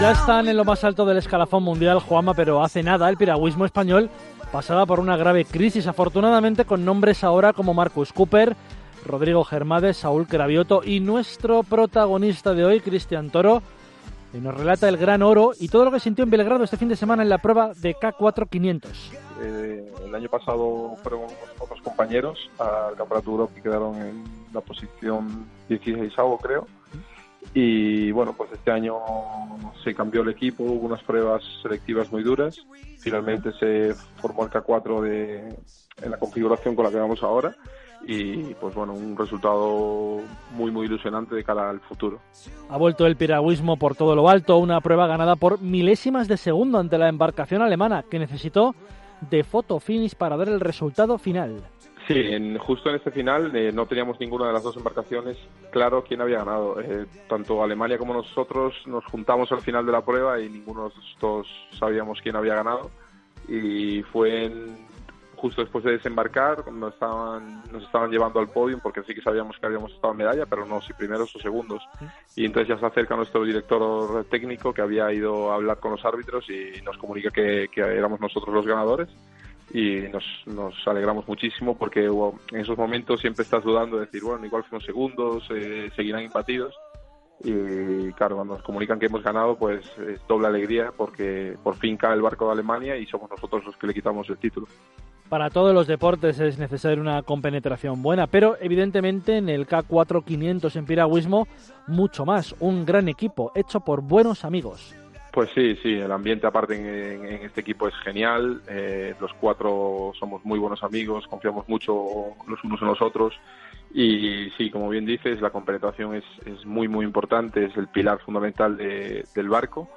Ya están en lo más alto del escalafón mundial, Juama, pero hace nada el piragüismo español pasaba por una grave crisis, afortunadamente con nombres ahora como Marcus Cooper, Rodrigo Germades, Saúl Cravioto y nuestro protagonista de hoy, Cristian Toro, y nos relata el gran oro y todo lo que sintió en Belgrado este fin de semana en la prueba de K4 500. Eh, el año pasado fueron otros compañeros al Campeonato Europa que quedaron en la posición 16 creo y bueno, pues este año se cambió el equipo, hubo unas pruebas selectivas muy duras. Finalmente se formó el K4 de, en la configuración con la que vamos ahora. Y pues bueno, un resultado muy muy ilusionante de cara al futuro. Ha vuelto el piragüismo por todo lo alto, una prueba ganada por milésimas de segundo ante la embarcación alemana, que necesitó de foto finish para dar el resultado final. Sí, en, justo en este final eh, no teníamos ninguna de las dos embarcaciones claro quién había ganado. Eh, tanto Alemania como nosotros nos juntamos al final de la prueba y ninguno de los dos sabíamos quién había ganado. Y fue justo después de desembarcar cuando estaban, nos estaban llevando al podio porque sí que sabíamos que habíamos estado en medalla, pero no si primeros o segundos. Y entonces ya se acerca nuestro director técnico que había ido a hablar con los árbitros y nos comunica que éramos nosotros los ganadores y nos, nos alegramos muchísimo porque en esos momentos siempre estás dudando de decir, bueno, igual fuimos segundos, eh, seguirán impatidos y claro, cuando nos comunican que hemos ganado, pues es doble alegría porque por fin cae el barco de Alemania y somos nosotros los que le quitamos el título. Para todos los deportes es necesaria una compenetración buena, pero evidentemente en el K4 500 en piragüismo mucho más, un gran equipo hecho por buenos amigos. Pues sí, sí, el ambiente aparte en, este equipo es genial. Eh, los cuatro somos muy buenos amigos, confiamos mucho los unos en los otros. Y sí, como bien dices, la compenetración es, es muy, muy importante, es el pilar fundamental del barco.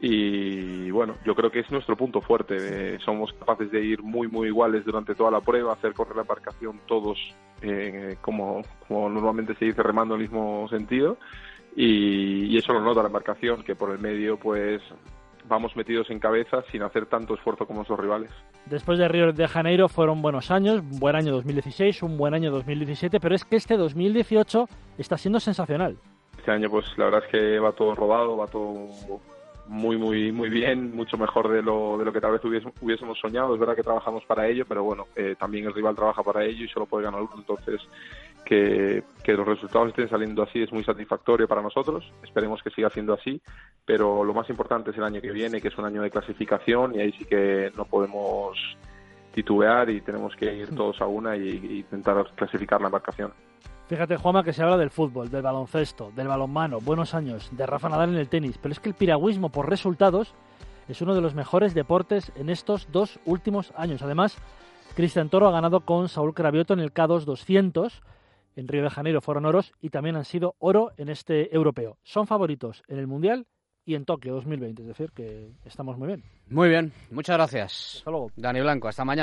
Y bueno, yo creo que es nuestro punto fuerte. Eh, somos capaces de ir muy, muy iguales durante toda la prueba, hacer correr la embarcación todos, eh, como, como normalmente se dice, remando en el mismo sentido y, eso lo nota la embarcación, que por el medio pues vamos metidos en cabeza sin hacer tanto esfuerzo como nuestros rivales. Después de Río de Janeiro fueron buenos años, un buen año 2016, un buen año 2017, pero es que este 2018 está siendo sensacional. Este año pues la verdad es que va todo rodado, va todo muy muy muy bien, mucho mejor de lo, de lo que tal vez hubiésemos soñado. Es verdad que trabajamos para ello, pero bueno, eh, también el rival trabaja para ello y solo puede ganar uno. Entonces que, los resultados estén saliendo así es muy satisfactorio para nosotros. Esperemos que siga siendo así, pero lo más importante es el año que viene, que es un año de clasificación y ahí sí que no podemos titubear y tenemos que ir todos a una y, intentar clasificar la embarcación. Fíjate, Juanma, que se habla del fútbol, del baloncesto, del balonmano, buenos años, de Rafa Nadal en el tenis, pero es que el piragüismo por resultados es uno de los mejores deportes en estos dos últimos años. Además, Cristian Toro ha ganado con Saúl Cravioto en el K2 200 en Río de Janeiro fueron oros y también han sido oro en este europeo. Son favoritos en el Mundial y en Tokio 2020, es decir, que estamos muy bien. Muy bien, muchas gracias. Hasta luego. Dani Blanco, hasta mañana.